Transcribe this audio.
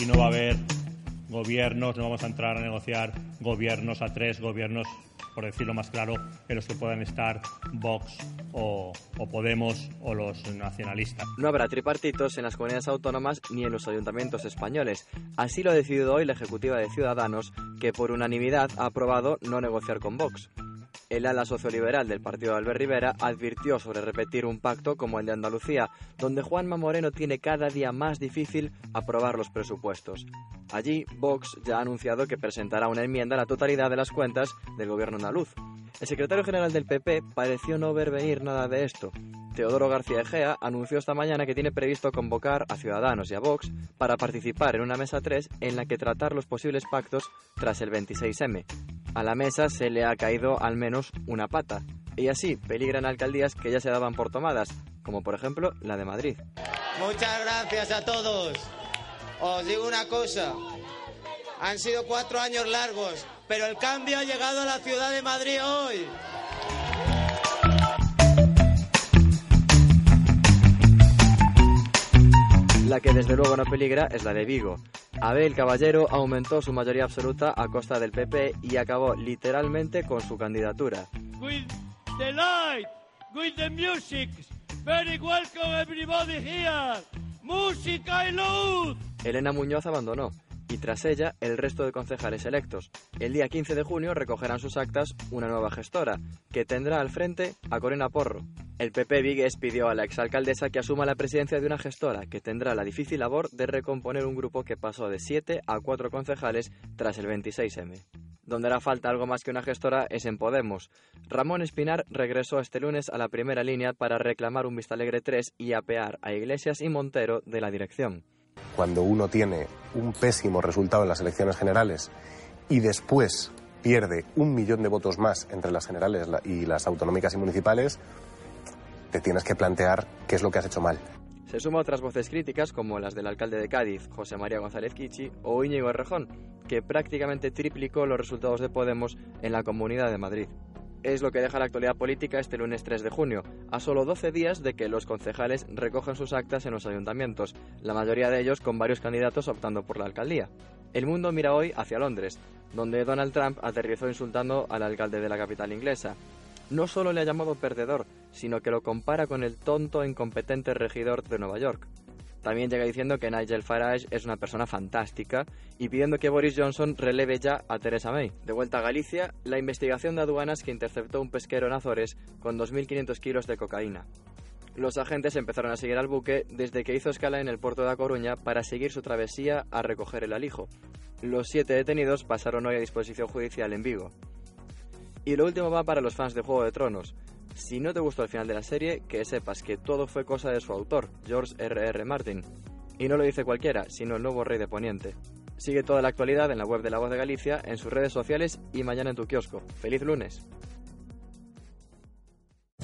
Y no va a haber gobiernos, no vamos a entrar a negociar gobiernos a tres, gobiernos, por decirlo más claro, en los que puedan estar Vox o, Podemos o los nacionalistas. No habrá tripartitos en las comunidades autónomas ni en los ayuntamientos españoles. Así lo ha decidido hoy la Ejecutiva de Ciudadanos, que por unanimidad ha aprobado no negociar con Vox. El ala socioliberal del partido de Albert Rivera advirtió sobre repetir un pacto como el de Andalucía, donde Juanma Moreno tiene cada día más difícil aprobar los presupuestos. Allí, Vox ya ha anunciado que presentará una enmienda a la totalidad de las cuentas del gobierno andaluz. El secretario general del PP pareció no ver venir nada de esto. Teodoro García Egea anunció esta mañana que tiene previsto convocar a Ciudadanos y a Vox para participar en una mesa 3 en la que tratar los posibles pactos tras el 26M. A la mesa se le ha caído al menos una pata, y así peligran alcaldías que ya se daban por tomadas, como por ejemplo la de Madrid. Muchas gracias a todos. Os digo una cosa, han sido cuatro años largos, pero el cambio ha llegado a la ciudad de Madrid hoy. La que desde luego no peligra es la de Vigo. Abel Caballero aumentó su mayoría absoluta a costa del PP y acabó literalmente con su candidatura. with the light, with the music. Very welcome everybody here. Música y luz. Elena Muñoz abandonó y tras ella el resto de concejales electos. El día 15 de junio recogerán sus actas una nueva gestora, que tendrá al frente a Corina Porro. El PP Vigues pidió a la exalcaldesa que asuma la presidencia de una gestora que tendrá la difícil labor de recomponer un grupo que pasó de 7 a 4 concejales tras el 26M. Donde hará falta algo más que una gestora es en Podemos. Ramón Espinar regresó este lunes a la primera línea para reclamar un Vistalegre 3 y apear a Iglesias y Montero de la dirección. cuando uno tiene un pésimo resultado en las elecciones generales y después pierde un millón de votos más entre las generales y las autonómicas y municipales, te tienes que plantear qué es lo que has hecho mal. Se suma otras voces críticas como las del alcalde de Cádiz, José María González Kichi, o Íñigo Errejón, que prácticamente triplicó los resultados de Podemos en la Comunidad de Madrid. Es lo que deja la actualidad política este lunes 3 de junio, a solo 12 días de que los concejales recojan sus actas en los ayuntamientos, la mayoría de ellos con varios candidatos optando por la alcaldía. El mundo mira hoy hacia Londres, donde Donald Trump aterrizó insultando al alcalde de la capital inglesa. No solo le ha llamado perdedor, sino que lo compara con el tonto e incompetente regidor de Nueva York. También llega diciendo que Nigel Farage es una persona fantástica y pidiendo que Boris Johnson releve ya a Theresa May. De vuelta a Galicia, la investigación de aduanas que interceptó un pesquero en Azores con 2.500 kilos de cocaína. Los agentes empezaron a seguir al buque desde que hizo escala en el puerto de A Coruña para seguir su travesía a recoger el alijo. Los siete detenidos pasaron hoy a disposición judicial en Vigo. Y lo último va para los fans de Juego de Tronos. Si no te gustó el final de la serie, que sepas que todo fue cosa de su autor, George R.R. R. Martin. Y no lo dice cualquiera, sino el nuevo rey de Poniente. Sigue toda la actualidad en la web de La Voz de Galicia, en sus redes sociales y mañana en tu kiosco. ¡Feliz lunes!